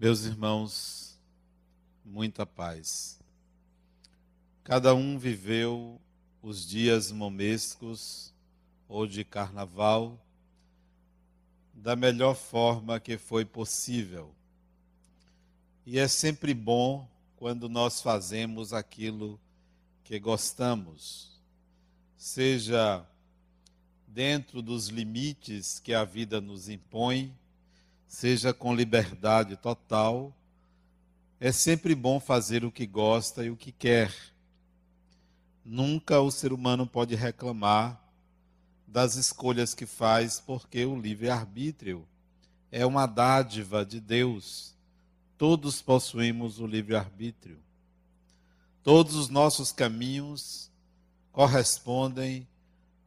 Meus irmãos, muita paz. Cada um viveu os dias momescos ou de carnaval da melhor forma que foi possível. E é sempre bom quando nós fazemos aquilo que gostamos, seja dentro dos limites que a vida nos impõe, seja com liberdade total. É sempre bom fazer o que gosta e o que quer. Nunca o ser humano pode reclamar das escolhas que faz, porque o livre-arbítrio é uma dádiva de Deus. Todos possuímos o livre-arbítrio. Todos os nossos caminhos correspondem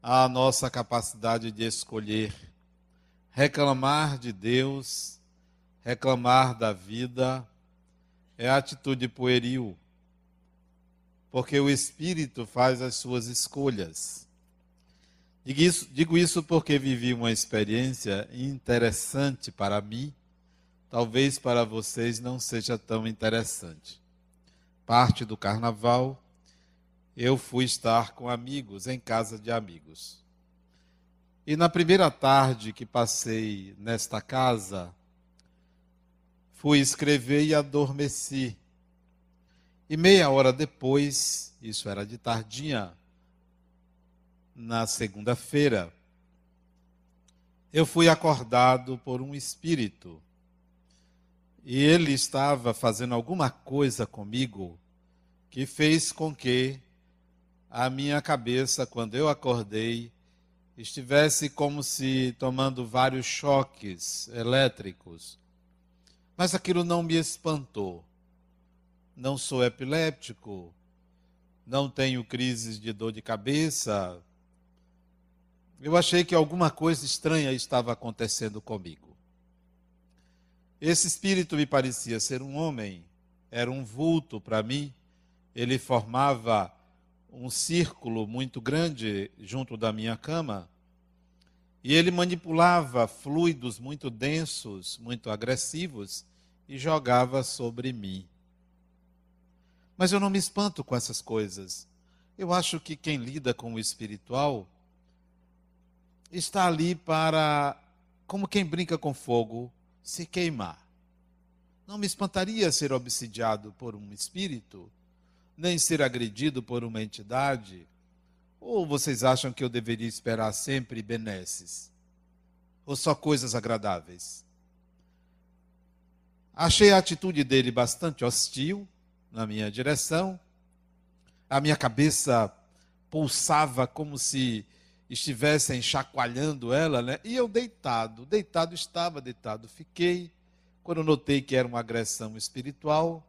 à nossa capacidade de escolher. Reclamar de Deus, reclamar da vida, é atitude pueril, porque o Espírito faz as suas escolhas. Digo isso, digo isso porque vivi uma experiência interessante para mim, talvez para vocês não seja tão interessante. Parte do carnaval, eu fui estar com amigos, em casa de amigos. E na primeira tarde que passei nesta casa, fui escrever e adormeci. E meia hora depois, isso era de tardinha, na segunda-feira, eu fui acordado por um espírito. E ele estava fazendo alguma coisa comigo que fez com que a minha cabeça, quando eu acordei, estivesse como se tomando vários choques elétricos. Mas aquilo não me espantou. Não sou epiléptico, não tenho crises de dor de cabeça. Eu achei que alguma coisa estranha estava acontecendo comigo. Esse espírito me parecia ser um homem, era um vulto para mim. Ele formava um círculo muito grande junto da minha cama e ele manipulava fluidos muito densos, muito agressivos e jogava sobre mim. Mas eu não me espanto com essas coisas. Eu acho que quem lida com o espiritual está ali para, como quem brinca com fogo, se queimar. Não me espantaria ser obsidiado por um espírito nem ser agredido por uma entidade? Ou vocês acham que eu deveria esperar sempre benesses? Ou só coisas agradáveis? Achei a atitude dele bastante hostil na minha direção. A minha cabeça pulsava como se estivessem chacoalhando ela, né? E eu deitado, deitado estava, deitado fiquei. Quando notei que era uma agressão espiritual,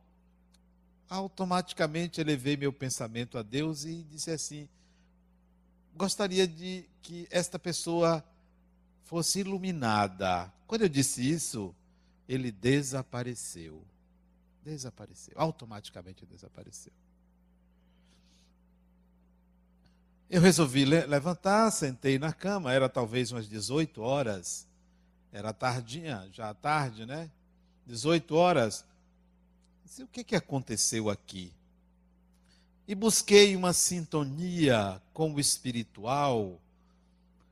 automaticamente elevei meu pensamento a Deus e disse assim: gostaria de que esta pessoa fosse iluminada. Quando eu disse isso, ele desapareceu. Desapareceu, automaticamente desapareceu. Eu resolvi levantar, sentei na cama, era talvez umas 18 horas, era tardinha, já tarde, né? 18 horas o que, que aconteceu aqui? E busquei uma sintonia com o espiritual,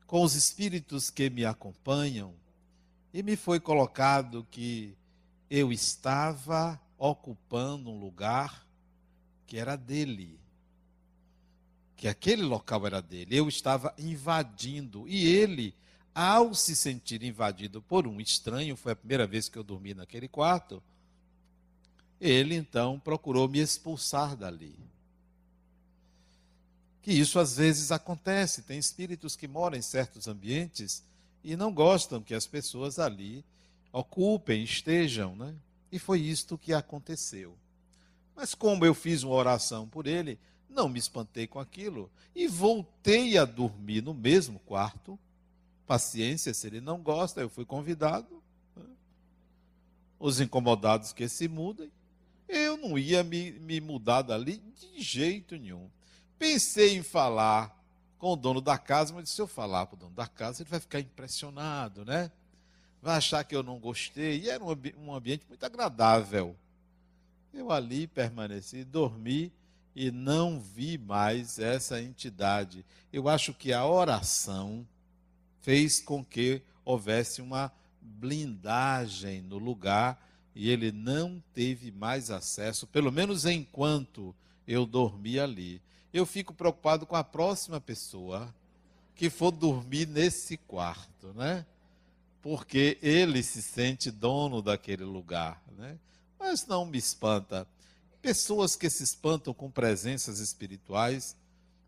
com os espíritos que me acompanham, e me foi colocado que eu estava ocupando um lugar que era dele. Que aquele local era dele. Eu estava invadindo. E ele, ao se sentir invadido por um estranho, foi a primeira vez que eu dormi naquele quarto, ele então procurou me expulsar dali. Que isso às vezes acontece, tem espíritos que moram em certos ambientes e não gostam que as pessoas ali ocupem, estejam, né? E foi isto que aconteceu. Mas como eu fiz uma oração por ele, não me espantei com aquilo e voltei a dormir no mesmo quarto. Paciência, se ele não gosta, eu fui convidado. Né? Os incomodados que se mudem. Eu não ia me, me mudar dali de jeito nenhum. Pensei em falar com o dono da casa, mas se eu falar para o dono da casa, ele vai ficar impressionado, né? vai achar que eu não gostei. E era um ambiente muito agradável. Eu ali permaneci, dormi e não vi mais essa entidade. Eu acho que a oração fez com que houvesse uma blindagem no lugar e ele não teve mais acesso, pelo menos enquanto eu dormi ali. Eu fico preocupado com a próxima pessoa que for dormir nesse quarto, né? Porque ele se sente dono daquele lugar, né? Mas não me espanta. Pessoas que se espantam com presenças espirituais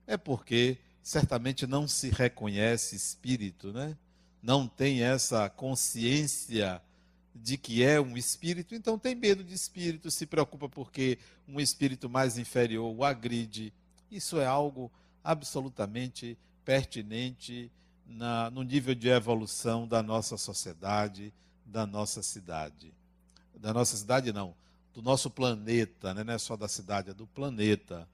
é porque certamente não se reconhece espírito, né? Não tem essa consciência de que é um espírito, então tem medo de espírito, se preocupa porque um espírito mais inferior o agride. Isso é algo absolutamente pertinente na, no nível de evolução da nossa sociedade, da nossa cidade. Da nossa cidade, não, do nosso planeta, né? não é só da cidade, é do planeta.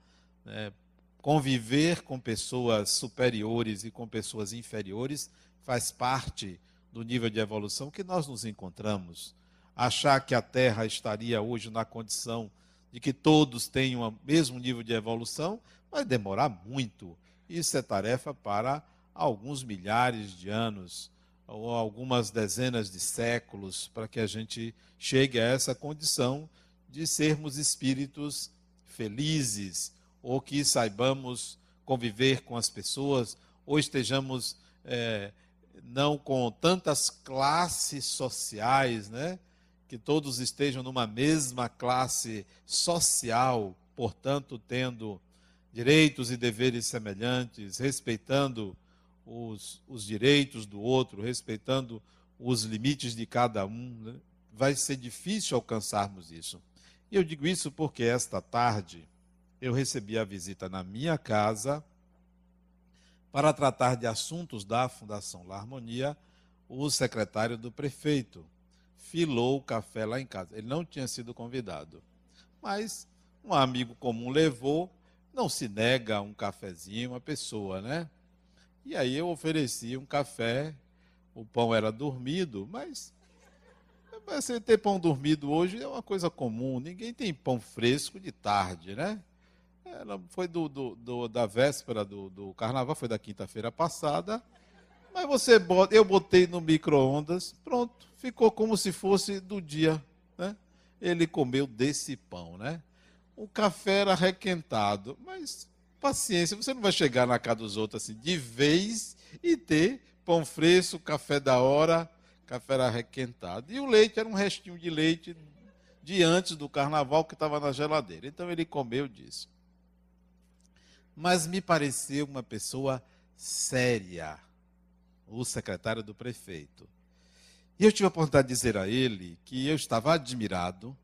Né? Conviver com pessoas superiores e com pessoas inferiores faz parte do nível de evolução que nós nos encontramos. Achar que a Terra estaria hoje na condição de que todos tenham o mesmo nível de evolução vai demorar muito. Isso é tarefa para alguns milhares de anos ou algumas dezenas de séculos para que a gente chegue a essa condição de sermos espíritos felizes ou que saibamos conviver com as pessoas ou estejamos é, não com tantas classes sociais, né? Que todos estejam numa mesma classe social, portanto, tendo direitos e deveres semelhantes, respeitando os, os direitos do outro, respeitando os limites de cada um. Né? Vai ser difícil alcançarmos isso. E eu digo isso porque esta tarde eu recebi a visita na minha casa para tratar de assuntos da Fundação La Harmonia, o secretário do prefeito filou o café lá em casa. Ele não tinha sido convidado, mas um amigo comum levou. Não se nega um cafezinho uma pessoa, né? E aí eu ofereci um café. O pão era dormido, mas você ter pão dormido hoje é uma coisa comum. Ninguém tem pão fresco de tarde, né? Ela foi do, do, do da véspera do, do, carnaval, foi da quinta-feira passada. Mas você bota, eu botei no micro-ondas, pronto, ficou como se fosse do dia. Né? Ele comeu desse pão, né? O café era requentado, mas paciência, você não vai chegar na casa dos outros assim de vez e ter pão fresco, café da hora, café era requentado. E o leite era um restinho de leite de antes do carnaval que estava na geladeira. Então ele comeu disso mas me pareceu uma pessoa séria, o secretário do prefeito. E eu tive a oportunidade de dizer a ele que eu estava admirado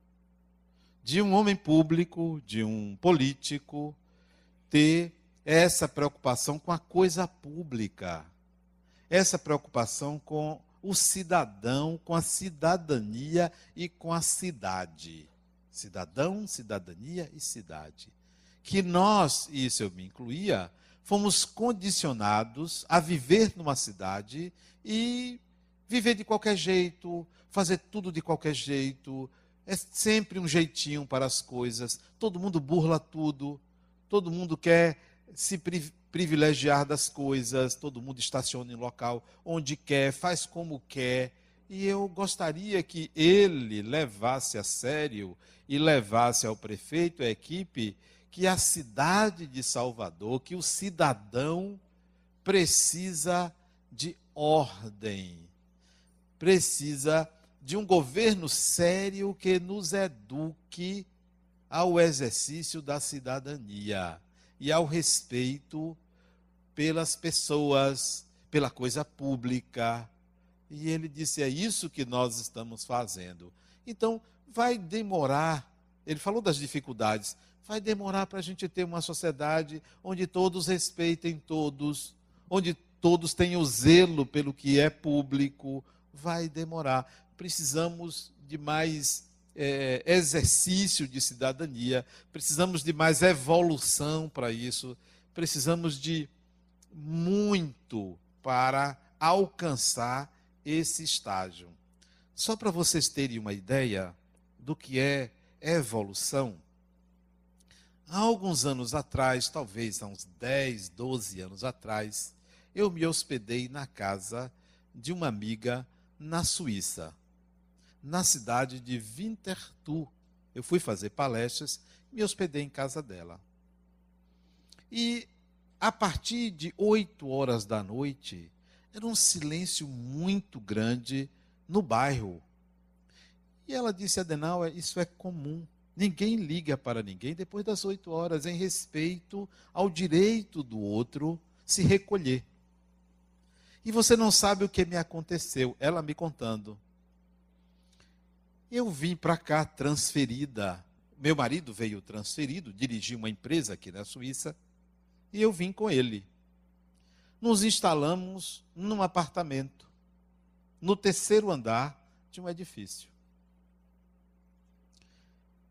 de um homem público, de um político, ter essa preocupação com a coisa pública, essa preocupação com o cidadão, com a cidadania e com a cidade. Cidadão, cidadania e cidade que nós, e isso eu me incluía, fomos condicionados a viver numa cidade e viver de qualquer jeito, fazer tudo de qualquer jeito. É sempre um jeitinho para as coisas. Todo mundo burla tudo. Todo mundo quer se privilegiar das coisas. Todo mundo estaciona em local onde quer, faz como quer. E eu gostaria que ele levasse a sério e levasse ao prefeito, a equipe, que a cidade de Salvador, que o cidadão precisa de ordem, precisa de um governo sério que nos eduque ao exercício da cidadania e ao respeito pelas pessoas, pela coisa pública. E ele disse: é isso que nós estamos fazendo. Então, vai demorar. Ele falou das dificuldades, vai demorar para a gente ter uma sociedade onde todos respeitem todos, onde todos tenham zelo pelo que é público. Vai demorar. Precisamos de mais é, exercício de cidadania, precisamos de mais evolução para isso, precisamos de muito para alcançar esse estágio. Só para vocês terem uma ideia do que é evolução, há alguns anos atrás, talvez há uns 10, 12 anos atrás, eu me hospedei na casa de uma amiga na Suíça, na cidade de Winterthur. Eu fui fazer palestras me hospedei em casa dela. E a partir de 8 horas da noite, era um silêncio muito grande no bairro. E ela disse, Adenauer, isso é comum. Ninguém liga para ninguém depois das oito horas, em respeito ao direito do outro se recolher. E você não sabe o que me aconteceu. Ela me contando. Eu vim para cá transferida. Meu marido veio transferido, dirigiu uma empresa aqui na Suíça, e eu vim com ele. Nos instalamos num apartamento, no terceiro andar de um edifício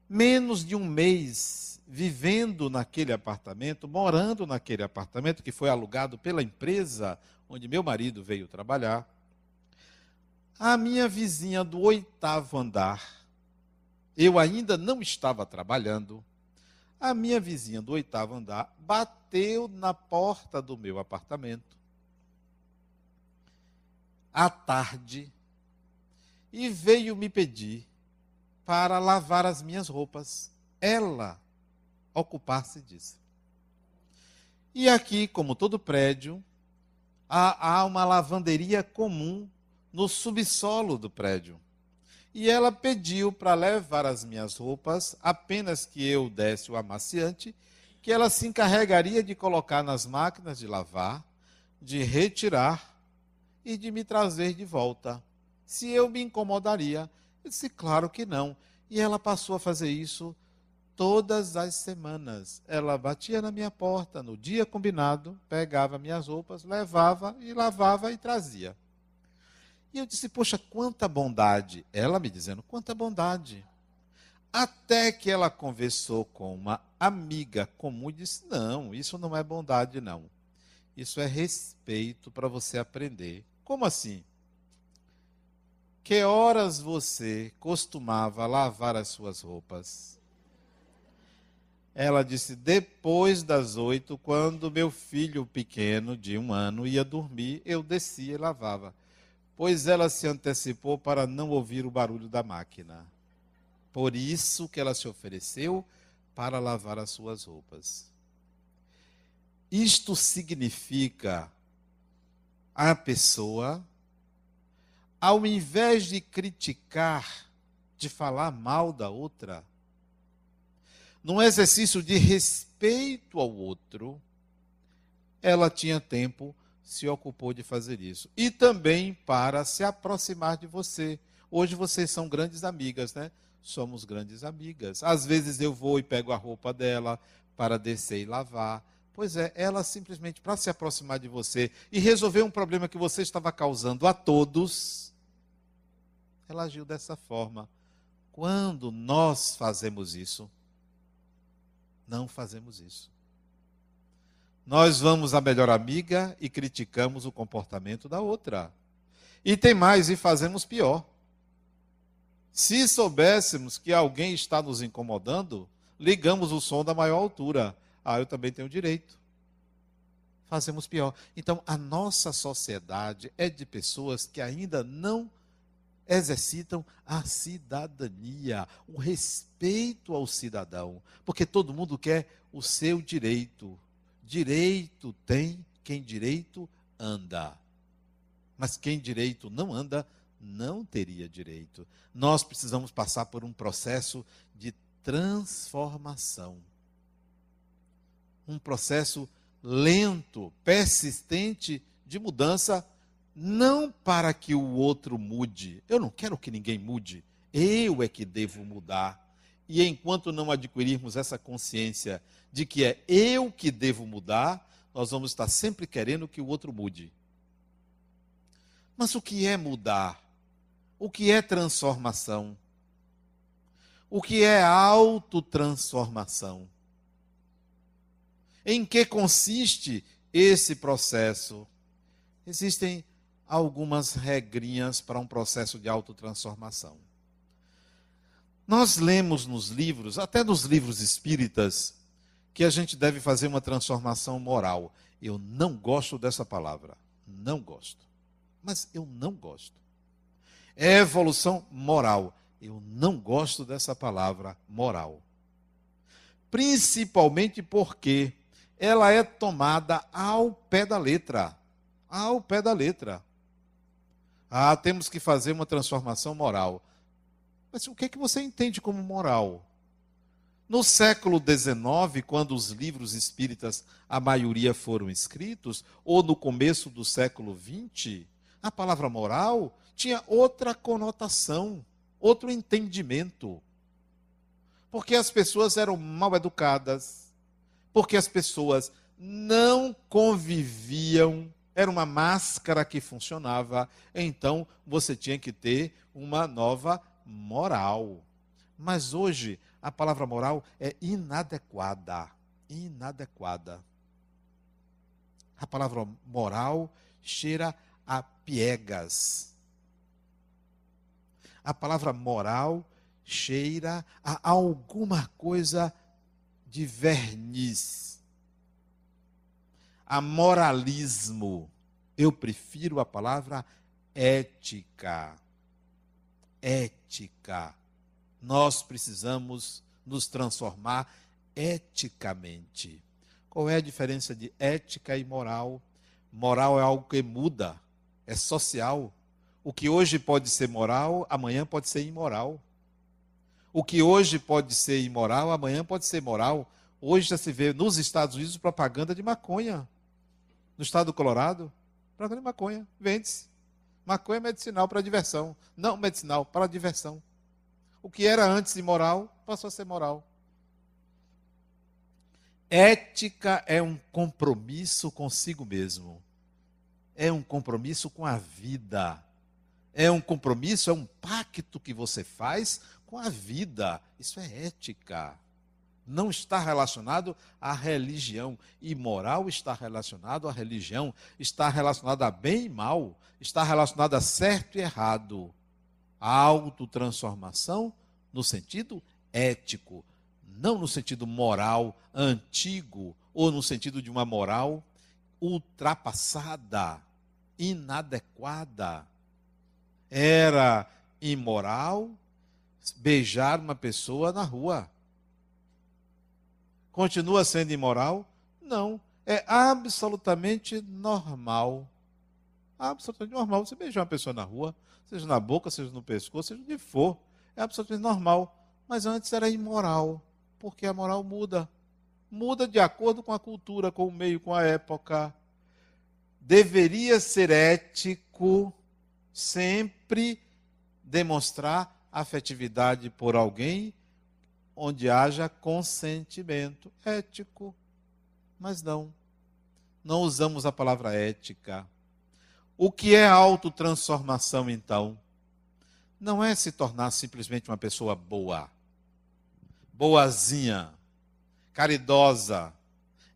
menos de um mês vivendo naquele apartamento, morando naquele apartamento que foi alugado pela empresa onde meu marido veio trabalhar, a minha vizinha do oitavo andar, eu ainda não estava trabalhando, a minha vizinha do oitavo andar bateu na porta do meu apartamento à tarde e veio me pedir para lavar as minhas roupas. Ela ocupar-se disso. E aqui, como todo prédio, há, há uma lavanderia comum no subsolo do prédio. E ela pediu para levar as minhas roupas, apenas que eu desse o amaciante, que ela se encarregaria de colocar nas máquinas de lavar, de retirar e de me trazer de volta. Se eu me incomodaria, eu disse, claro que não. E ela passou a fazer isso todas as semanas. Ela batia na minha porta no dia combinado, pegava minhas roupas, levava e lavava e trazia. E eu disse, poxa, quanta bondade. Ela me dizendo, quanta bondade. Até que ela conversou com uma amiga comum e disse: Não, isso não é bondade, não. Isso é respeito para você aprender. Como assim? Que horas você costumava lavar as suas roupas? Ela disse: depois das oito, quando meu filho pequeno, de um ano, ia dormir, eu descia e lavava. Pois ela se antecipou para não ouvir o barulho da máquina. Por isso que ela se ofereceu para lavar as suas roupas. Isto significa a pessoa ao invés de criticar, de falar mal da outra, num exercício de respeito ao outro, ela tinha tempo, se ocupou de fazer isso. E também para se aproximar de você. Hoje vocês são grandes amigas, né? Somos grandes amigas. Às vezes eu vou e pego a roupa dela para descer e lavar. Pois é, ela simplesmente para se aproximar de você e resolver um problema que você estava causando a todos, ela agiu dessa forma. Quando nós fazemos isso, não fazemos isso. Nós vamos à melhor amiga e criticamos o comportamento da outra. E tem mais, e fazemos pior. Se soubéssemos que alguém está nos incomodando, ligamos o som da maior altura. Ah, eu também tenho direito. Fazemos pior. Então, a nossa sociedade é de pessoas que ainda não exercitam a cidadania, o respeito ao cidadão, porque todo mundo quer o seu direito. Direito tem quem direito anda. Mas quem direito não anda, não teria direito. Nós precisamos passar por um processo de transformação. Um processo lento, persistente de mudança não para que o outro mude. Eu não quero que ninguém mude. Eu é que devo mudar. E enquanto não adquirirmos essa consciência de que é eu que devo mudar, nós vamos estar sempre querendo que o outro mude. Mas o que é mudar? O que é transformação? O que é autotransformação? Em que consiste esse processo? Existem algumas regrinhas para um processo de autotransformação. Nós lemos nos livros, até nos livros espíritas, que a gente deve fazer uma transformação moral. Eu não gosto dessa palavra. Não gosto. Mas eu não gosto. É evolução moral. Eu não gosto dessa palavra moral. Principalmente porque ela é tomada ao pé da letra. Ao pé da letra. Ah, temos que fazer uma transformação moral. Mas o que é que você entende como moral? No século XIX, quando os livros espíritas, a maioria foram escritos, ou no começo do século XX, a palavra moral tinha outra conotação, outro entendimento. Porque as pessoas eram mal educadas, porque as pessoas não conviviam era uma máscara que funcionava, então você tinha que ter uma nova moral. Mas hoje a palavra moral é inadequada. Inadequada. A palavra moral cheira a piegas. A palavra moral cheira a alguma coisa de verniz a moralismo. Eu prefiro a palavra ética. Ética. Nós precisamos nos transformar eticamente. Qual é a diferença de ética e moral? Moral é algo que muda, é social. O que hoje pode ser moral, amanhã pode ser imoral. O que hoje pode ser imoral, amanhã pode ser moral. Hoje já se vê nos Estados Unidos propaganda de maconha no estado do Colorado, plantando maconha, vende-se. Maconha medicinal para diversão. Não medicinal, para diversão. O que era antes imoral, passou a ser moral. Ética é um compromisso consigo mesmo. É um compromisso com a vida. É um compromisso, é um pacto que você faz com a vida. Isso é ética não está relacionado à religião. E moral está relacionado à religião, está relacionado a bem e mal, está relacionado a certo e errado. A autotransformação no sentido ético, não no sentido moral antigo ou no sentido de uma moral ultrapassada, inadequada. Era imoral beijar uma pessoa na rua Continua sendo imoral? Não. É absolutamente normal. Absolutamente normal. Você beijar uma pessoa na rua, seja na boca, seja no pescoço, seja onde for. É absolutamente normal. Mas antes era imoral. Porque a moral muda. Muda de acordo com a cultura, com o meio, com a época. Deveria ser ético sempre demonstrar afetividade por alguém onde haja consentimento ético. Mas não. Não usamos a palavra ética. O que é autotransformação, então? Não é se tornar simplesmente uma pessoa boa, boazinha, caridosa,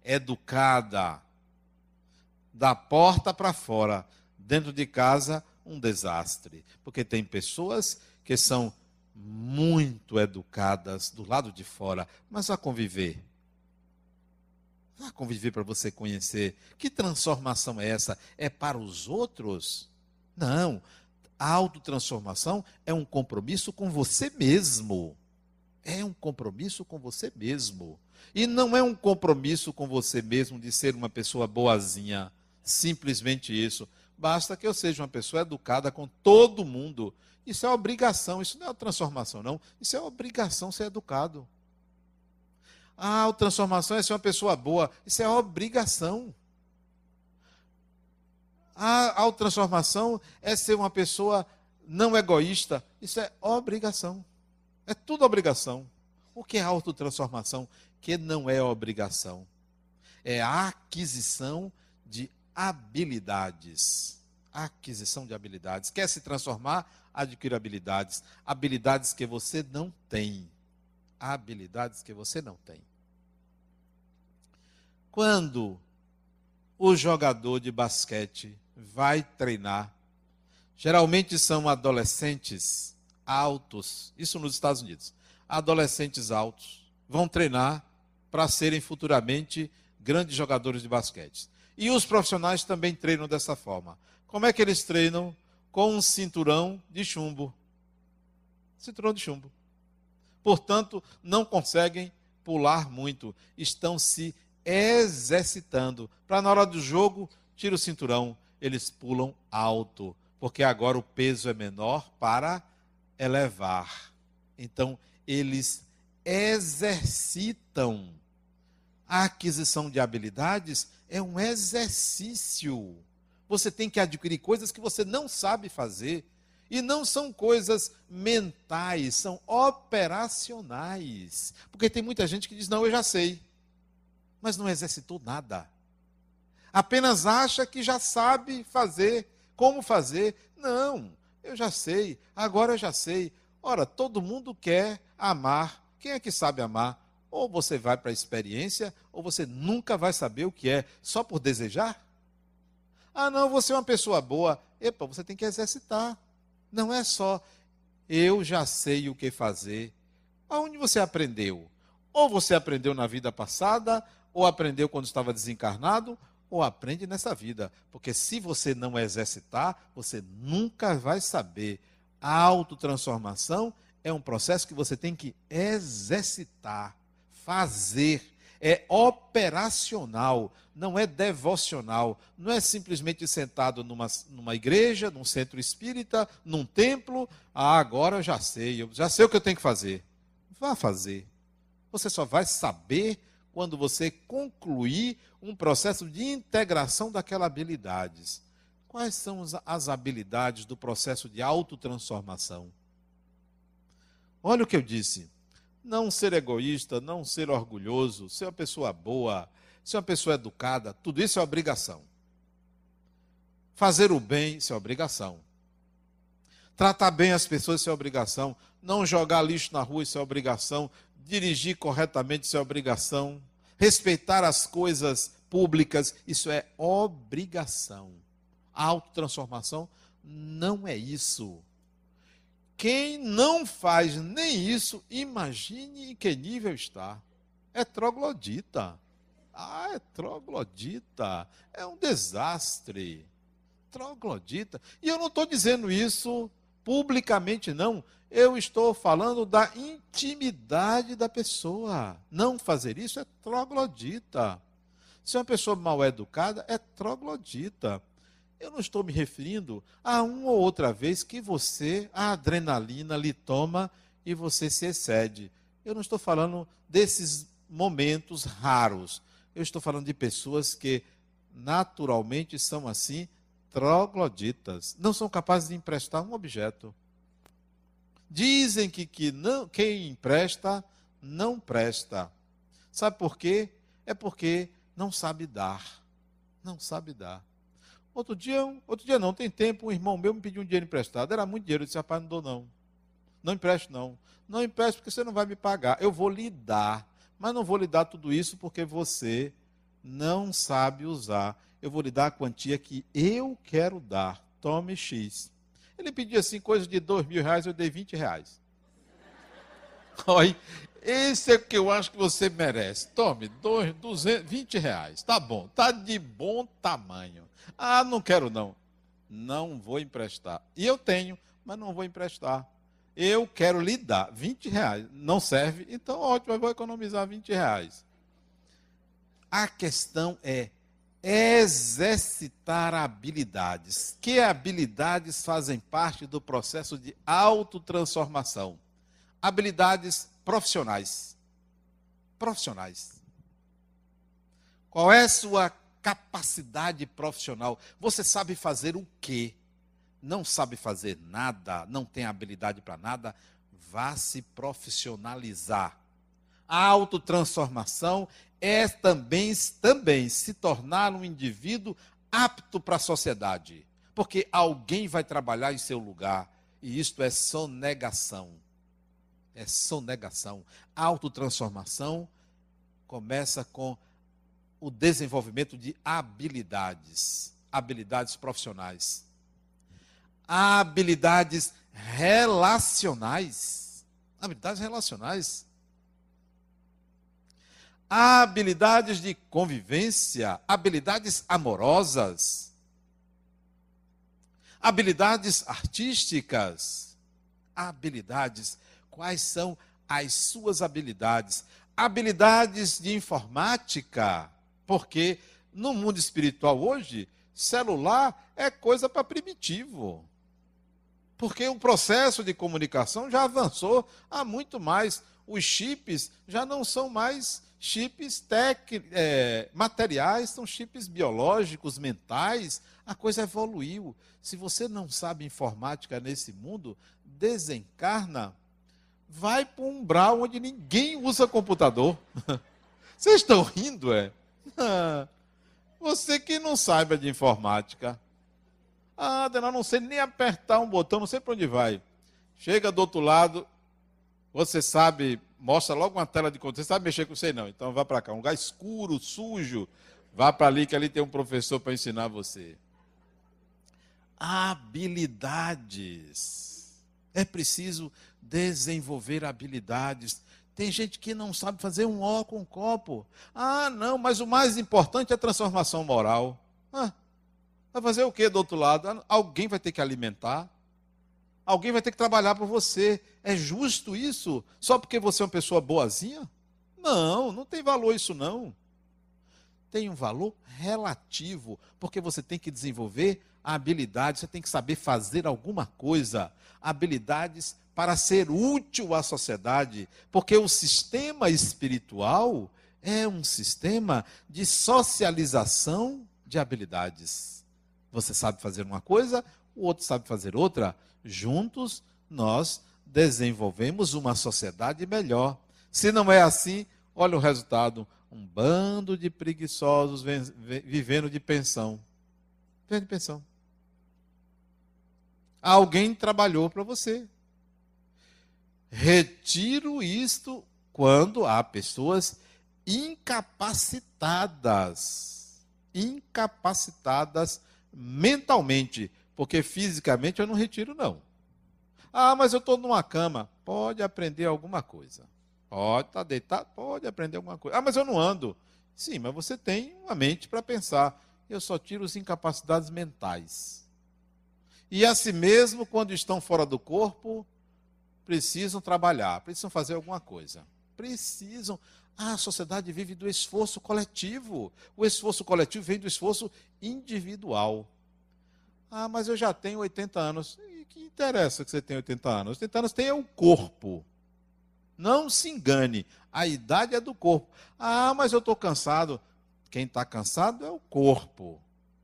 educada, da porta para fora, dentro de casa, um desastre. Porque tem pessoas que são muito educadas do lado de fora, mas vá conviver. Vá conviver para você conhecer. Que transformação é essa? É para os outros? Não. A autotransformação é um compromisso com você mesmo. É um compromisso com você mesmo. E não é um compromisso com você mesmo de ser uma pessoa boazinha. Simplesmente isso. Basta que eu seja uma pessoa educada com todo mundo. Isso é obrigação, isso não é transformação, não. Isso é obrigação ser educado. Ah, a transformação é ser uma pessoa boa. Isso é obrigação. Ah, a transformação é ser uma pessoa não egoísta. Isso é obrigação. É tudo obrigação. O que é autotransformação? Que não é obrigação. É a aquisição de habilidades. Aquisição de habilidades. Quer se transformar? adquira habilidades. Habilidades que você não tem. Habilidades que você não tem. Quando o jogador de basquete vai treinar Geralmente são adolescentes altos, isso nos Estados Unidos. Adolescentes altos vão treinar para serem futuramente grandes jogadores de basquete. E os profissionais também treinam dessa forma. Como é que eles treinam? Com um cinturão de chumbo. Cinturão de chumbo. Portanto, não conseguem pular muito, estão se exercitando. Para na hora do jogo, tira o cinturão, eles pulam alto, porque agora o peso é menor para elevar. Então, eles exercitam. A aquisição de habilidades é um exercício. Você tem que adquirir coisas que você não sabe fazer. E não são coisas mentais, são operacionais. Porque tem muita gente que diz: não, eu já sei. Mas não exercitou nada. Apenas acha que já sabe fazer, como fazer. Não, eu já sei, agora eu já sei. Ora, todo mundo quer amar. Quem é que sabe amar? Ou você vai para a experiência, ou você nunca vai saber o que é, só por desejar. Ah, não, você é uma pessoa boa. Epa, você tem que exercitar. Não é só eu já sei o que fazer. Aonde você aprendeu? Ou você aprendeu na vida passada, ou aprendeu quando estava desencarnado, ou aprende nessa vida. Porque se você não exercitar, você nunca vai saber. A autotransformação é um processo que você tem que exercitar, fazer é operacional, não é devocional. Não é simplesmente sentado numa, numa igreja, num centro espírita, num templo. Ah, agora eu já sei, eu já sei o que eu tenho que fazer. Vá fazer. Você só vai saber quando você concluir um processo de integração daquelas habilidades. Quais são as habilidades do processo de autotransformação? Olha o que eu disse não ser egoísta, não ser orgulhoso, ser uma pessoa boa, ser uma pessoa educada, tudo isso é obrigação. Fazer o bem, isso é obrigação. Tratar bem as pessoas, isso é obrigação. Não jogar lixo na rua, isso é obrigação. Dirigir corretamente, isso é obrigação. Respeitar as coisas públicas, isso é obrigação. A autotransformação não é isso. Quem não faz nem isso, imagine em que nível está. É troglodita. Ah, é troglodita. É um desastre. Troglodita. E eu não estou dizendo isso publicamente, não. Eu estou falando da intimidade da pessoa. Não fazer isso é troglodita. Se é uma pessoa mal educada, é troglodita. Eu não estou me referindo a uma ou outra vez que você, a adrenalina lhe toma e você se excede. Eu não estou falando desses momentos raros. Eu estou falando de pessoas que naturalmente são assim, trogloditas. Não são capazes de emprestar um objeto. Dizem que, que não, quem empresta não presta. Sabe por quê? É porque não sabe dar. Não sabe dar. Outro dia, outro dia não, tem tempo, um irmão meu me pediu um dinheiro emprestado. Era muito dinheiro. Eu disse, rapaz, não dou não. Não empresto não. Não empresto porque você não vai me pagar. Eu vou lhe dar. Mas não vou lhe dar tudo isso porque você não sabe usar. Eu vou lhe dar a quantia que eu quero dar. Tome X. Ele pediu assim, coisa de dois mil reais, eu dei 20 reais. Olha, esse é o que eu acho que você merece. Tome, dois, 200, 20 reais. Tá bom, tá de bom tamanho. Ah, não quero não. Não vou emprestar. E eu tenho, mas não vou emprestar. Eu quero lhe dar 20 reais. Não serve? Então, ótimo, eu vou economizar 20 reais. A questão é exercitar habilidades. Que habilidades fazem parte do processo de autotransformação? Habilidades profissionais. Profissionais. Qual é a sua capacidade profissional. Você sabe fazer o quê? Não sabe fazer nada, não tem habilidade para nada, vá se profissionalizar. A autotransformação é também, também se tornar um indivíduo apto para a sociedade. Porque alguém vai trabalhar em seu lugar. E isto é sonegação. É sonegação. A autotransformação começa com o desenvolvimento de habilidades, habilidades profissionais. Habilidades relacionais. Habilidades relacionais. Habilidades de convivência, habilidades amorosas, habilidades artísticas, habilidades. Quais são as suas habilidades? Habilidades de informática, porque no mundo espiritual hoje, celular é coisa para primitivo. Porque o processo de comunicação já avançou há muito mais. Os chips já não são mais chips tec, é, materiais, são chips biológicos, mentais. A coisa evoluiu. Se você não sabe informática nesse mundo, desencarna, vai para um umbral onde ninguém usa computador. Vocês estão rindo, é? Você que não saiba de informática. Ah, Adena, não sei nem apertar um botão, não sei para onde vai. Chega do outro lado, você sabe, mostra logo uma tela de controle. Você sabe mexer com você não? Então vá para cá, um lugar escuro, sujo. Vá para ali que ali tem um professor para ensinar você. Habilidades. É preciso desenvolver habilidades. Tem gente que não sabe fazer um ó com um copo. Ah, não, mas o mais importante é a transformação moral. Ah, vai fazer o que do outro lado? Ah, alguém vai ter que alimentar. Alguém vai ter que trabalhar por você. É justo isso? Só porque você é uma pessoa boazinha? Não, não tem valor isso não. Tem um valor relativo, porque você tem que desenvolver a habilidade, você tem que saber fazer alguma coisa. Habilidades para ser útil à sociedade, porque o sistema espiritual é um sistema de socialização de habilidades. Você sabe fazer uma coisa, o outro sabe fazer outra. Juntos, nós desenvolvemos uma sociedade melhor. Se não é assim, olha o resultado: um bando de preguiçosos vivendo de pensão. Vivendo de pensão. Alguém trabalhou para você. Retiro isto quando há pessoas incapacitadas. Incapacitadas mentalmente. Porque fisicamente eu não retiro, não. Ah, mas eu estou numa cama. Pode aprender alguma coisa. Pode estar tá deitado, pode aprender alguma coisa. Ah, mas eu não ando. Sim, mas você tem uma mente para pensar. Eu só tiro os incapacidades mentais. E assim mesmo, quando estão fora do corpo, precisam trabalhar, precisam fazer alguma coisa. Precisam. Ah, a sociedade vive do esforço coletivo. O esforço coletivo vem do esforço individual. Ah, mas eu já tenho 80 anos. E que interessa que você tenha 80 anos? 80 anos tem é o corpo. Não se engane, a idade é do corpo. Ah, mas eu estou cansado. Quem está cansado é o corpo.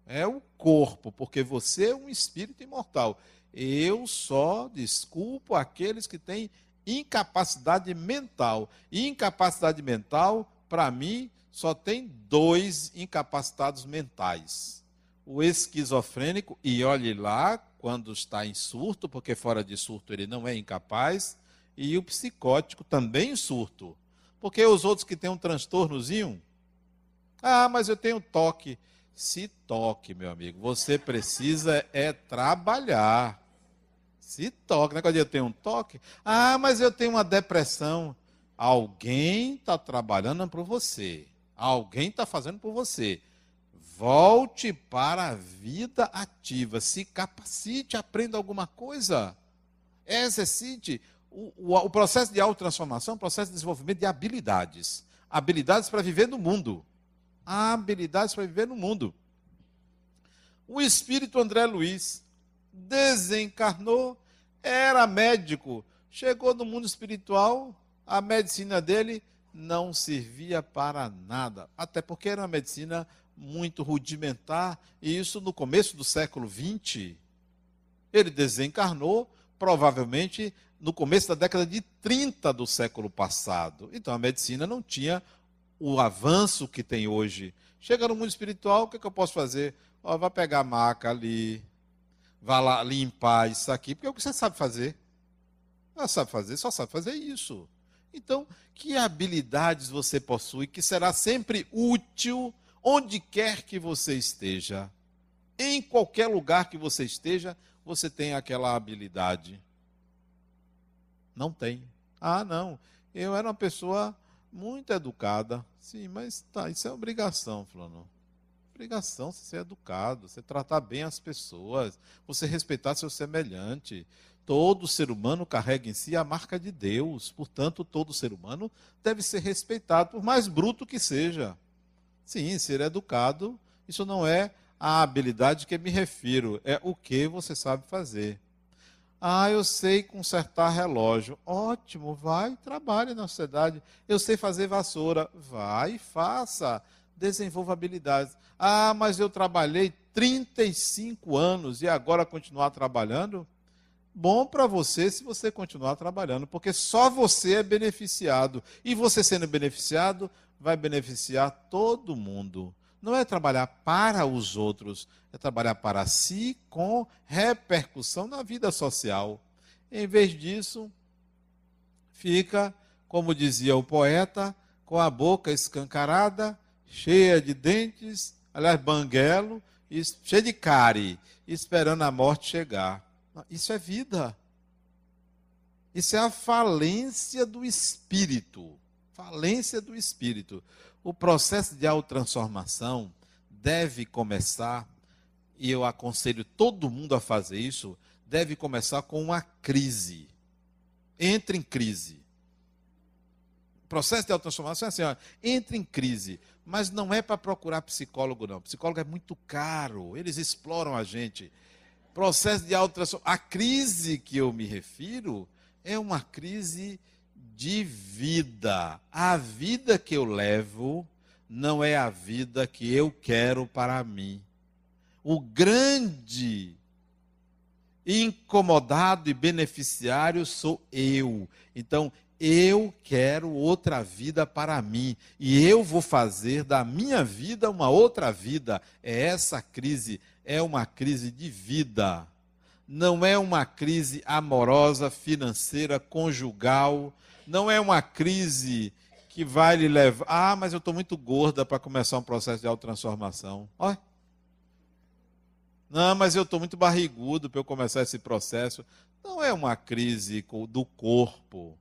É o corpo, porque você é um espírito imortal. Eu só desculpo aqueles que têm incapacidade mental. incapacidade mental, para mim, só tem dois incapacitados mentais. O esquizofrênico, e olhe lá, quando está em surto, porque fora de surto ele não é incapaz, e o psicótico também em surto. Porque os outros que têm um transtornozinho, ah, mas eu tenho toque. Se toque, meu amigo. Você precisa é trabalhar. Se toque. É quando eu tenho um toque. Ah, mas eu tenho uma depressão. Alguém está trabalhando por você. Alguém está fazendo por você. Volte para a vida ativa. Se capacite, aprenda alguma coisa. Exercite. O, o, o processo de autotransformação é um processo de desenvolvimento de habilidades. Habilidades para viver no mundo habilidades para viver no mundo. O espírito André Luiz desencarnou, era médico, chegou no mundo espiritual, a medicina dele não servia para nada, até porque era uma medicina muito rudimentar, e isso no começo do século XX. Ele desencarnou, provavelmente no começo da década de 30 do século passado. Então a medicina não tinha o avanço que tem hoje. Chega no mundo espiritual, o que, é que eu posso fazer? Ó, vai pegar a maca ali, vai lá limpar isso aqui, porque é o que você sabe fazer. Ela sabe fazer, só sabe fazer isso. Então, que habilidades você possui que será sempre útil onde quer que você esteja? Em qualquer lugar que você esteja, você tem aquela habilidade? Não tem. Ah, não. Eu era uma pessoa muito educada. Sim, mas tá, isso é obrigação, Fulano. Obrigação você ser educado, você tratar bem as pessoas, você respeitar seu semelhante. Todo ser humano carrega em si a marca de Deus. Portanto, todo ser humano deve ser respeitado, por mais bruto que seja. Sim, ser educado, isso não é a habilidade que me refiro, é o que você sabe fazer. Ah, eu sei consertar relógio. Ótimo, vai, trabalhe na sociedade. Eu sei fazer vassoura. Vai, faça. Desenvolva habilidades. Ah, mas eu trabalhei 35 anos e agora continuar trabalhando? Bom para você se você continuar trabalhando, porque só você é beneficiado. E você sendo beneficiado, vai beneficiar todo mundo não é trabalhar para os outros, é trabalhar para si com repercussão na vida social. Em vez disso, fica, como dizia o poeta, com a boca escancarada, cheia de dentes, aliás, banguelo, cheia de cárie, esperando a morte chegar. Isso é vida. Isso é a falência do espírito. Falência do espírito. O processo de autotransformação deve começar, e eu aconselho todo mundo a fazer isso, deve começar com uma crise. Entre em crise. Processo de autotransformação é assim, ó, entre em crise, mas não é para procurar psicólogo não. Psicólogo é muito caro, eles exploram a gente. Processo de autotransformação, a crise que eu me refiro é uma crise de vida. A vida que eu levo não é a vida que eu quero para mim. O grande incomodado e beneficiário sou eu. Então, eu quero outra vida para mim e eu vou fazer da minha vida uma outra vida. É essa crise, é uma crise de vida. Não é uma crise amorosa, financeira, conjugal, não é uma crise que vai lhe levar. Ah, mas eu estou muito gorda para começar um processo de autotransformação. Olha. Não, mas eu estou muito barrigudo para eu começar esse processo. Não é uma crise do corpo.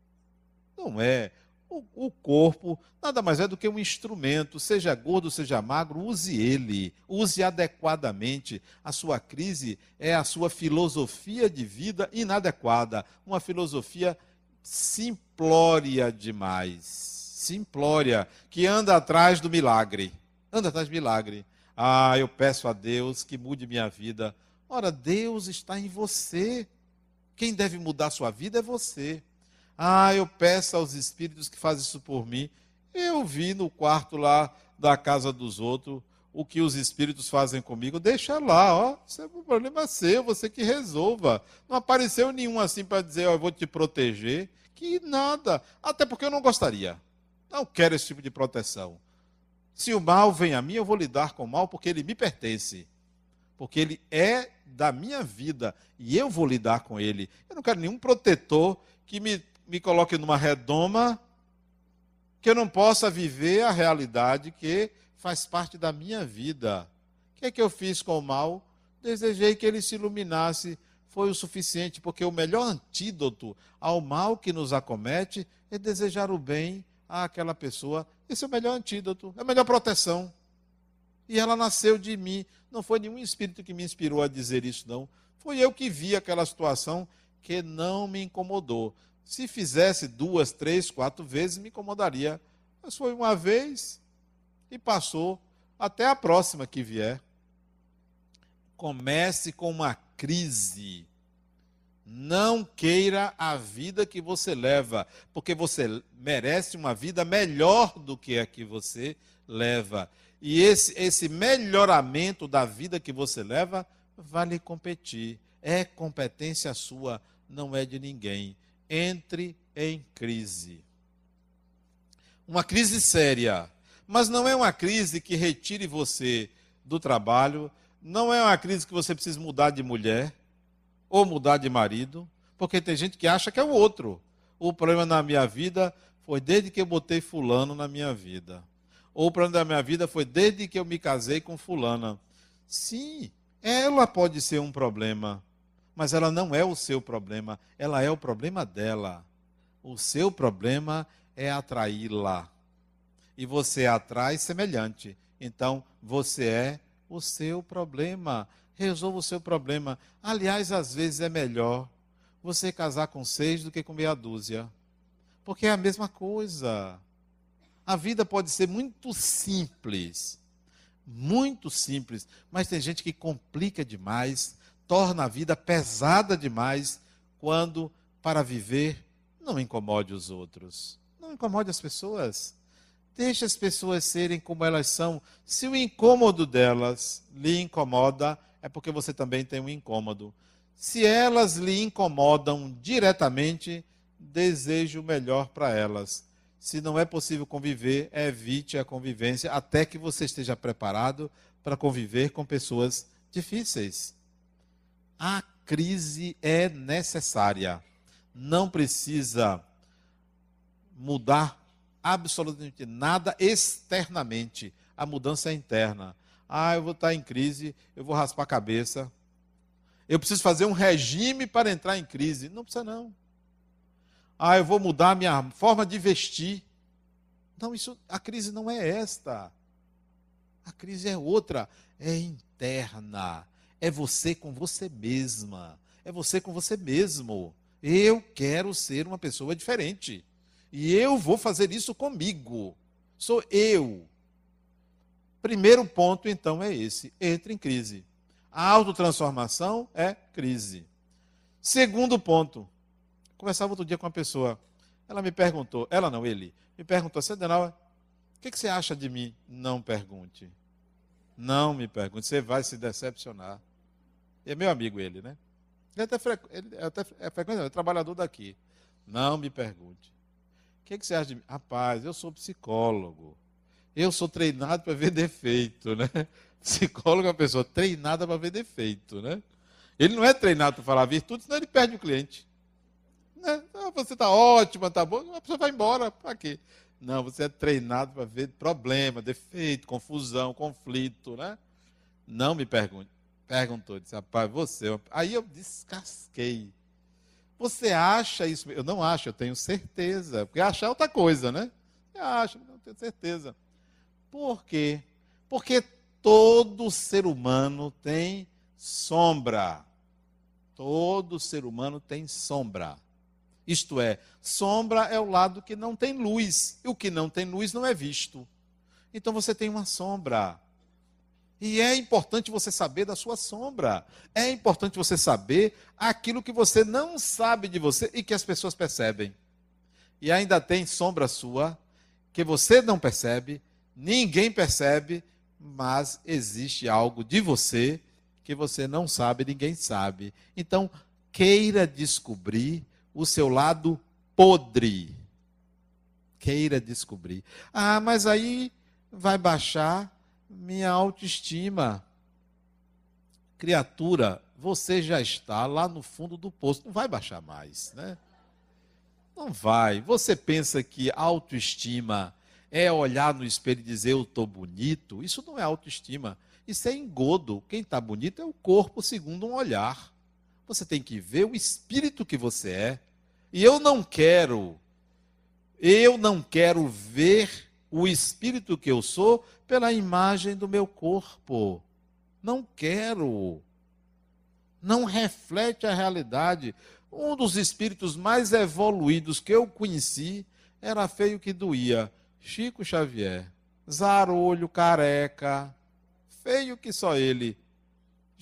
Não é. O, o, corpo nada mais é do que um instrumento, seja gordo, seja magro, use ele, use adequadamente. A sua crise é a sua filosofia de vida inadequada, uma filosofia simplória demais. Simplória, que anda atrás do milagre. Anda atrás do milagre. Ah, eu peço a Deus que mude minha vida. Ora, Deus está em você. Quem deve mudar sua vida é você. Ah, eu peço aos espíritos que fazem isso por mim. Eu vi no quarto lá da casa dos outros o que os espíritos fazem comigo, deixa lá, ó. Isso é um problema seu, você que resolva. Não apareceu nenhum assim para dizer, ó, eu vou te proteger. Que nada. Até porque eu não gostaria. Não quero esse tipo de proteção. Se o mal vem a mim, eu vou lidar com o mal porque ele me pertence. Porque ele é da minha vida e eu vou lidar com ele. Eu não quero nenhum protetor que me, me coloque numa redoma que eu não possa viver a realidade que faz parte da minha vida. O que é que eu fiz com o mal? Desejei que ele se iluminasse. Foi o suficiente, porque o melhor antídoto ao mal que nos acomete é desejar o bem àquela pessoa. Esse é o melhor antídoto, é a melhor proteção. E ela nasceu de mim. Não foi nenhum espírito que me inspirou a dizer isso, não. Foi eu que vi aquela situação que não me incomodou. Se fizesse duas, três, quatro vezes, me incomodaria. Mas foi uma vez, e passou até a próxima que vier. Comece com uma crise. Não queira a vida que você leva, porque você merece uma vida melhor do que a que você leva. E esse, esse melhoramento da vida que você leva vale competir. É competência sua, não é de ninguém. Entre em crise. Uma crise séria mas não é uma crise que retire você do trabalho, não é uma crise que você precisa mudar de mulher ou mudar de marido, porque tem gente que acha que é o outro. O problema na minha vida foi desde que eu botei fulano na minha vida. Ou o problema da minha vida foi desde que eu me casei com fulana. Sim, ela pode ser um problema, mas ela não é o seu problema, ela é o problema dela. O seu problema é atraí-la. E você atrai semelhante. Então, você é o seu problema. Resolva o seu problema. Aliás, às vezes é melhor você casar com seis do que com meia dúzia. Porque é a mesma coisa. A vida pode ser muito simples. Muito simples. Mas tem gente que complica demais, torna a vida pesada demais, quando, para viver, não incomode os outros. Não incomode as pessoas. Deixe as pessoas serem como elas são. Se o incômodo delas lhe incomoda, é porque você também tem um incômodo. Se elas lhe incomodam diretamente, deseje o melhor para elas. Se não é possível conviver, evite a convivência até que você esteja preparado para conviver com pessoas difíceis. A crise é necessária. Não precisa mudar absolutamente nada externamente. A mudança é interna. Ah, eu vou estar em crise, eu vou raspar a cabeça. Eu preciso fazer um regime para entrar em crise. Não precisa, não. Ah, eu vou mudar a minha forma de vestir. Não, isso, a crise não é esta. A crise é outra, é interna. É você com você mesma. É você com você mesmo. Eu quero ser uma pessoa diferente. E eu vou fazer isso comigo. Sou eu. Primeiro ponto, então, é esse: entre em crise. A autotransformação é crise. Segundo ponto, conversava outro dia com uma pessoa. Ela me perguntou, ela não, ele, me perguntou, Sedenal, o que você acha de mim? Não pergunte. Não me pergunte, você vai se decepcionar. E é meu amigo ele, né? Ele, até, frequ... ele é até é frequente, é trabalhador daqui. Não me pergunte. O que, que você acha de mim? Rapaz, eu sou psicólogo. Eu sou treinado para ver defeito, né? Psicólogo é uma pessoa treinada para ver defeito, né? Ele não é treinado para falar virtude, senão ele perde o cliente. Né? Ah, você está ótima, está bom, a pessoa vai embora, para quê? Não, você é treinado para ver problema, defeito, confusão, conflito, né? Não me pergunte. Perguntou, disse, rapaz, você. Aí eu descasquei. Você acha isso? Eu não acho, eu tenho certeza. Porque achar é outra coisa, né? Você acha, não tenho certeza. Por quê? Porque todo ser humano tem sombra. Todo ser humano tem sombra. Isto é, sombra é o lado que não tem luz. E o que não tem luz não é visto. Então você tem uma sombra. E é importante você saber da sua sombra. É importante você saber aquilo que você não sabe de você e que as pessoas percebem. E ainda tem sombra sua que você não percebe, ninguém percebe, mas existe algo de você que você não sabe, ninguém sabe. Então, queira descobrir o seu lado podre. Queira descobrir. Ah, mas aí vai baixar minha autoestima. Criatura, você já está lá no fundo do poço, não vai baixar mais, né? Não vai. Você pensa que autoestima é olhar no espelho e dizer eu estou bonito? Isso não é autoestima. Isso é engodo. Quem está bonito é o corpo segundo um olhar. Você tem que ver o espírito que você é. E eu não quero, eu não quero ver o espírito que eu sou pela imagem do meu corpo. Não quero. Não reflete a realidade. Um dos espíritos mais evoluídos que eu conheci era feio que doía. Chico Xavier. Zarolho, careca. Feio que só ele.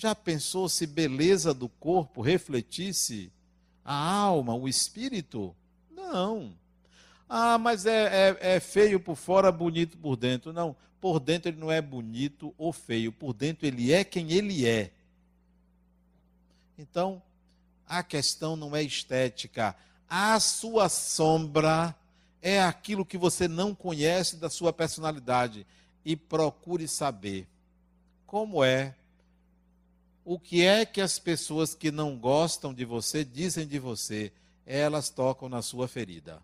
Já pensou se beleza do corpo refletisse a alma, o espírito? Não. Ah, mas é, é, é, feio por fora, bonito por dentro. Não, por dentro ele não é bonito ou feio, por dentro ele é quem ele é. Então, a questão não é estética. A sua sombra é aquilo que você não conhece da sua personalidade. E procure saber como é, o que é que as pessoas que não gostam de você dizem de você. Elas tocam na sua ferida.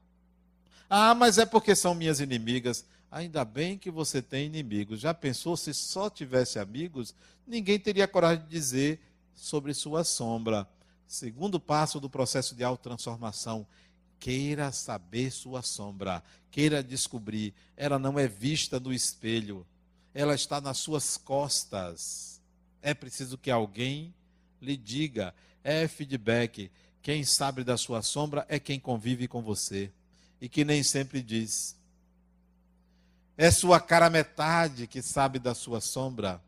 Ah, mas é porque são minhas inimigas. Ainda bem que você tem inimigos. Já pensou se só tivesse amigos, ninguém teria coragem de dizer sobre sua sombra. Segundo passo do processo de autotransformação, queira saber sua sombra, queira descobrir. Ela não é vista no espelho, ela está nas suas costas. É preciso que alguém lhe diga, é feedback. Quem sabe da sua sombra é quem convive com você e que nem sempre diz. É sua cara metade que sabe da sua sombra.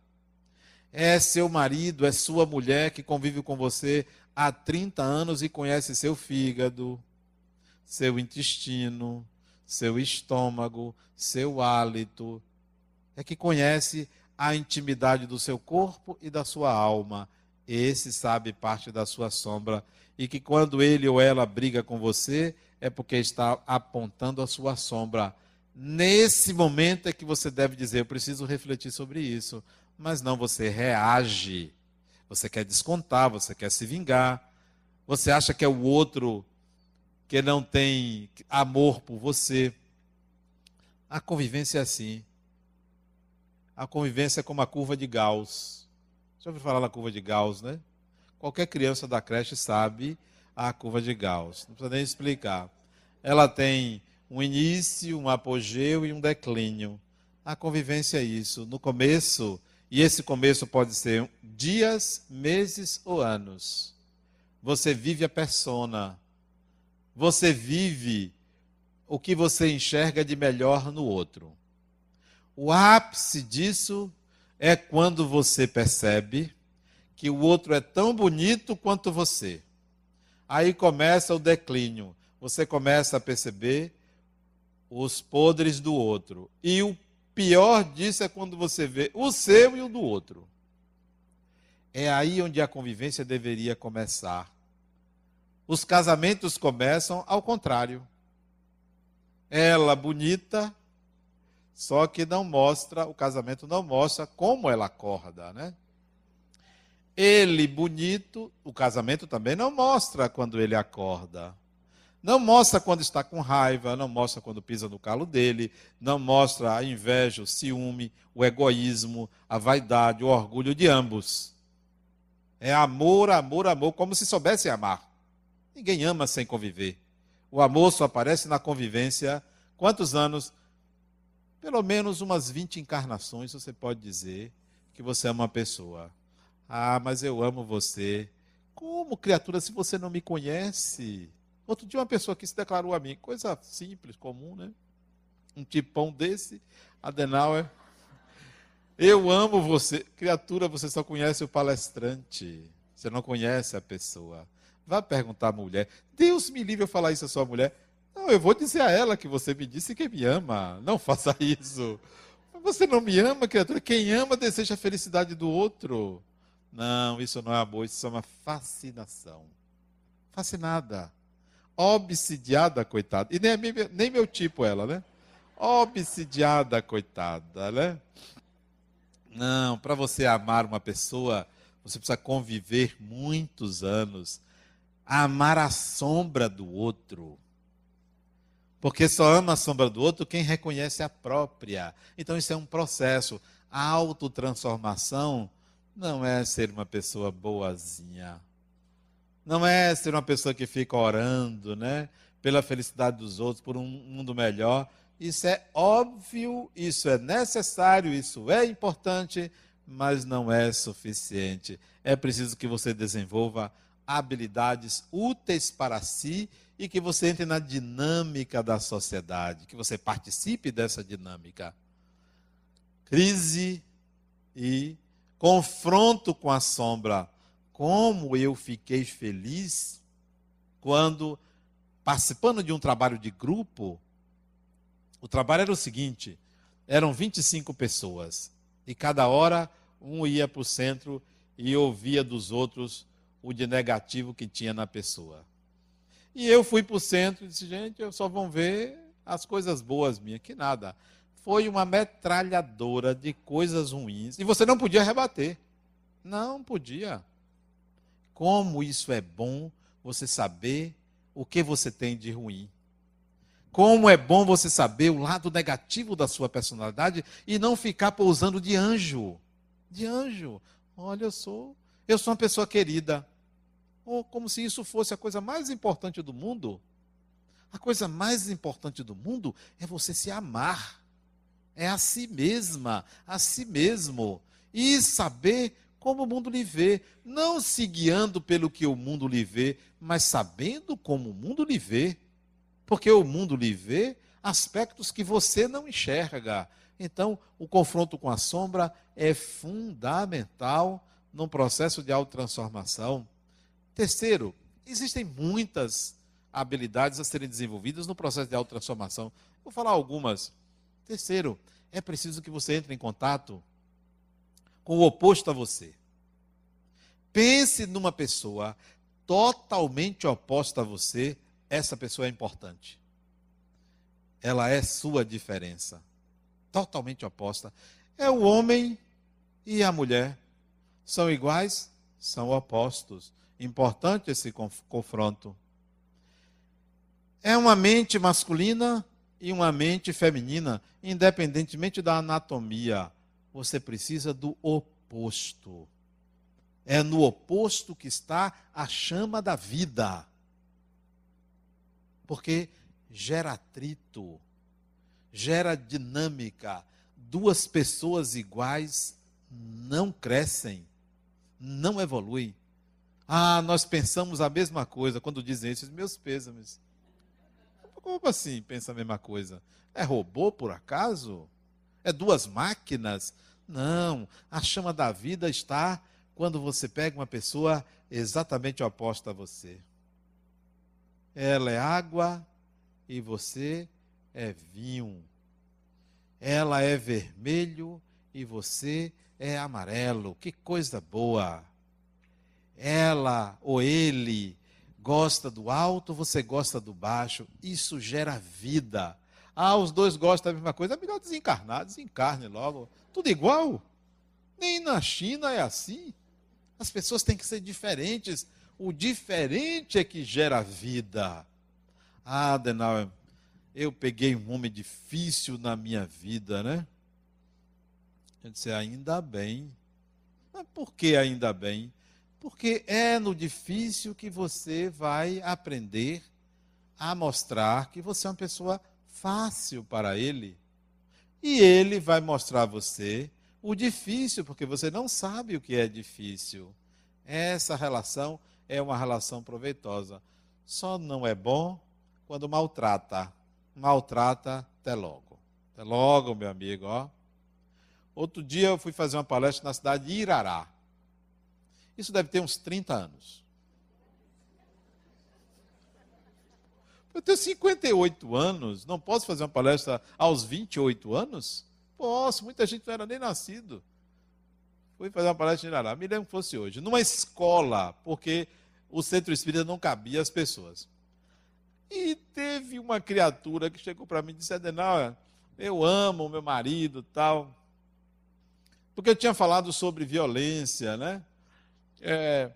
É seu marido, é sua mulher que convive com você há 30 anos e conhece seu fígado, seu intestino, seu estômago, seu hálito. É que conhece a intimidade do seu corpo e da sua alma. Esse sabe parte da sua sombra. E que quando ele ou ela briga com você, é porque está apontando a sua sombra. Nesse momento é que você deve dizer: Eu preciso refletir sobre isso. Mas não, você reage você quer descontar, você quer se vingar. Você acha que é o outro que não tem amor por você. A convivência é assim. A convivência é como a curva de Gauss. Já ouviu falar na curva de Gauss, né? Qualquer criança da creche sabe a curva de Gauss. Não precisa nem explicar. Ela tem um início, um apogeu e um declínio. A convivência é isso. No começo, e esse começo pode ser dias, meses ou anos. Você vive a persona. Você vive o que você enxerga de melhor no outro. O ápice disso é quando você percebe que o outro é tão bonito quanto você. Aí começa o declínio. Você começa a perceber os podres do outro. E o pior disso é quando você vê o seu e o do outro. É aí onde a convivência deveria começar. Os casamentos começam ao contrário. Ela bonita, só que não mostra, o casamento não mostra como ela acorda, né? Ele bonito, o casamento também não mostra quando ele acorda. Não mostra quando está com raiva, não mostra quando pisa no calo dele, não mostra a inveja, o ciúme, o egoísmo, a vaidade, o orgulho de ambos. É amor, amor, amor, como se soubesse amar. Ninguém ama sem conviver. O amor só aparece na convivência. Quantos anos? Pelo menos umas 20 encarnações você pode dizer que você ama uma pessoa. Ah, mas eu amo você. Como, criatura, se você não me conhece? Outro dia uma pessoa que se declarou a mim, coisa simples, comum, né? Um tipão desse, Adenauer. Eu amo você. Criatura, você só conhece o palestrante. Você não conhece a pessoa. Vá perguntar à mulher. Deus me livre eu falar isso à sua mulher. Não, eu vou dizer a ela que você me disse que me ama. Não faça isso. Você não me ama, criatura. Quem ama deseja a felicidade do outro. Não, isso não é amor, isso é uma fascinação. Fascinada obsidiada, coitada. E nem, nem meu tipo ela, né? Obsidiada, coitada, né? Não, para você amar uma pessoa, você precisa conviver muitos anos. Amar a sombra do outro. Porque só ama a sombra do outro quem reconhece a própria. Então isso é um processo. A autotransformação não é ser uma pessoa boazinha não é ser uma pessoa que fica orando, né? Pela felicidade dos outros, por um mundo melhor. Isso é óbvio, isso é necessário, isso é importante, mas não é suficiente. É preciso que você desenvolva habilidades úteis para si e que você entre na dinâmica da sociedade, que você participe dessa dinâmica. Crise e confronto com a sombra como eu fiquei feliz quando, participando de um trabalho de grupo, o trabalho era o seguinte: eram 25 pessoas, e cada hora um ia para o centro e ouvia dos outros o de negativo que tinha na pessoa. E eu fui para o centro e disse, gente, eu só vão ver as coisas boas minhas, que nada. Foi uma metralhadora de coisas ruins. E você não podia rebater. Não podia. Como isso é bom você saber o que você tem de ruim. Como é bom você saber o lado negativo da sua personalidade e não ficar pousando de anjo. De anjo. Olha, eu sou, eu sou uma pessoa querida. Como se isso fosse a coisa mais importante do mundo. A coisa mais importante do mundo é você se amar. É a si mesma, a si mesmo. E saber como o mundo lhe vê. Não se guiando pelo que o mundo lhe vê, mas sabendo como o mundo lhe vê. Porque o mundo lhe vê aspectos que você não enxerga. Então, o confronto com a sombra é fundamental num processo de autotransformação. Terceiro, existem muitas habilidades a serem desenvolvidas no processo de autotransformação. Vou falar algumas. Terceiro, é preciso que você entre em contato com o oposto a você. Pense numa pessoa totalmente oposta a você, essa pessoa é importante. Ela é sua diferença. Totalmente oposta. É o homem e a mulher. São iguais? São opostos. Importante esse confronto. É uma mente masculina e uma mente feminina, independentemente da anatomia. Você precisa do oposto. É no oposto que está a chama da vida. Porque gera atrito, gera dinâmica. Duas pessoas iguais não crescem, não evoluem. Ah, nós pensamos a mesma coisa quando dizem isso, meus pêsames. Como assim pensa a mesma coisa? É robô, por acaso? É duas máquinas? Não. A chama da vida está quando você pega uma pessoa exatamente oposta a você. Ela é água e você é vinho. Ela é vermelho e você é amarelo. Que coisa boa! Ela ou ele gosta do alto, você gosta do baixo. Isso gera vida. Ah, os dois gostam da mesma coisa. É melhor desencarnar, desencarne logo. Tudo igual. Nem na China é assim. As pessoas têm que ser diferentes. O diferente é que gera vida. Ah, Adenauer, eu peguei um homem difícil na minha vida, né? Eu disse, ainda bem. Mas por que ainda bem? Porque é no difícil que você vai aprender a mostrar que você é uma pessoa fácil para ele. E ele vai mostrar a você o difícil, porque você não sabe o que é difícil. Essa relação é uma relação proveitosa. Só não é bom quando maltrata. Maltrata até logo. Até logo, meu amigo, ó. Outro dia eu fui fazer uma palestra na cidade de Irará. Isso deve ter uns 30 anos. Eu tenho 58 anos, não posso fazer uma palestra aos 28 anos? Posso, muita gente não era nem nascido. Fui fazer uma palestra em Irará, me lembro que fosse hoje, numa escola, porque o centro espírita não cabia as pessoas. E teve uma criatura que chegou para mim e disse: Adenal, eu amo meu marido tal. Porque eu tinha falado sobre violência, né? É,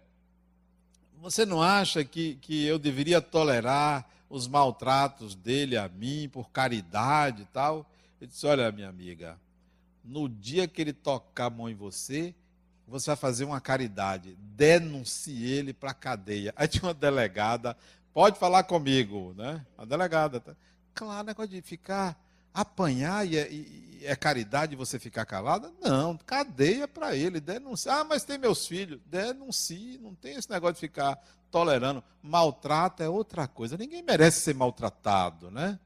você não acha que, que eu deveria tolerar os maltratos dele a mim por caridade e tal? Eu disse: Olha, minha amiga, no dia que ele tocar a mão em você, você vai fazer uma caridade. Denuncie ele para a cadeia. Aí tinha uma delegada, pode falar comigo, né? A delegada. Tá? Claro, negócio de ficar apanhar e é, e é caridade você ficar calada? Não, cadeia para ele, denunciar. Ah, mas tem meus filhos. Denuncie, não tem esse negócio de ficar tolerando. Maltrato é outra coisa. Ninguém merece ser maltratado, né?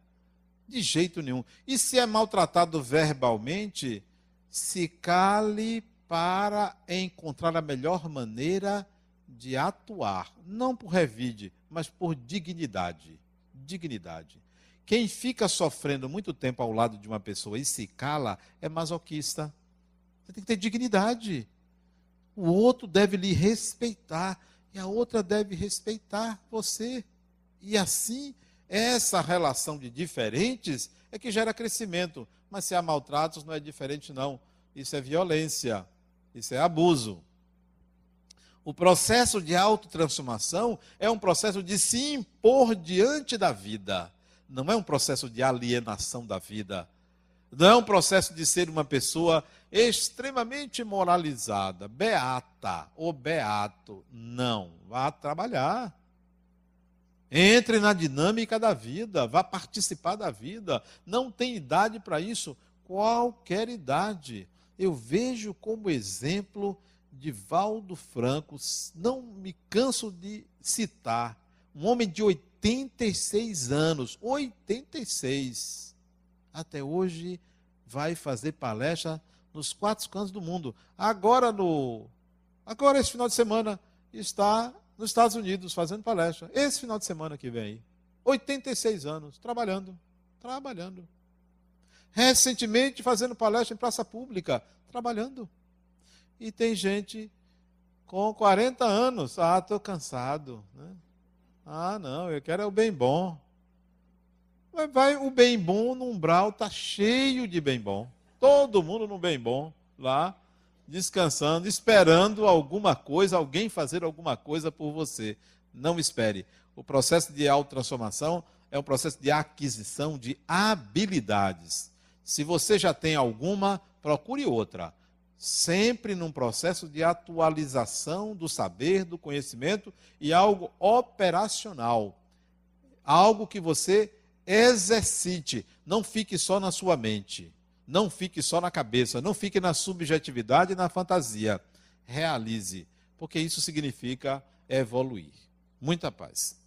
De jeito nenhum. E se é maltratado verbalmente, se cale para encontrar a melhor maneira de atuar. Não por revide, mas por dignidade. Dignidade. Quem fica sofrendo muito tempo ao lado de uma pessoa e se cala é masoquista. Você tem que ter dignidade. O outro deve lhe respeitar e a outra deve respeitar você. E assim, essa relação de diferentes é que gera crescimento. Mas se há maltratos, não é diferente, não. Isso é violência, isso é abuso. O processo de autotransformação é um processo de se impor diante da vida não é um processo de alienação da vida. Não é um processo de ser uma pessoa extremamente moralizada, beata ou beato. Não. Vá trabalhar. Entre na dinâmica da vida, vá participar da vida. Não tem idade para isso, qualquer idade. Eu vejo como exemplo de Valdo Franco, não me canso de citar, um homem de 86 anos, 86. Até hoje vai fazer palestra nos quatro cantos do mundo. Agora no agora esse final de semana está nos Estados Unidos fazendo palestra. Esse final de semana que vem. 86 anos, trabalhando. Trabalhando. Recentemente fazendo palestra em praça pública. Trabalhando. E tem gente com 40 anos. Ah, estou cansado. Né? Ah, não, eu quero é o bem bom. Mas vai, o bem bom no umbral está cheio de bem bom. Todo mundo no bem bom lá descansando, esperando alguma coisa, alguém fazer alguma coisa por você. Não espere. O processo de autotransformação é um processo de aquisição de habilidades. Se você já tem alguma, procure outra. Sempre num processo de atualização do saber, do conhecimento e algo operacional. Algo que você exercite, não fique só na sua mente. Não fique só na cabeça, não fique na subjetividade e na fantasia. Realize, porque isso significa evoluir. Muita paz.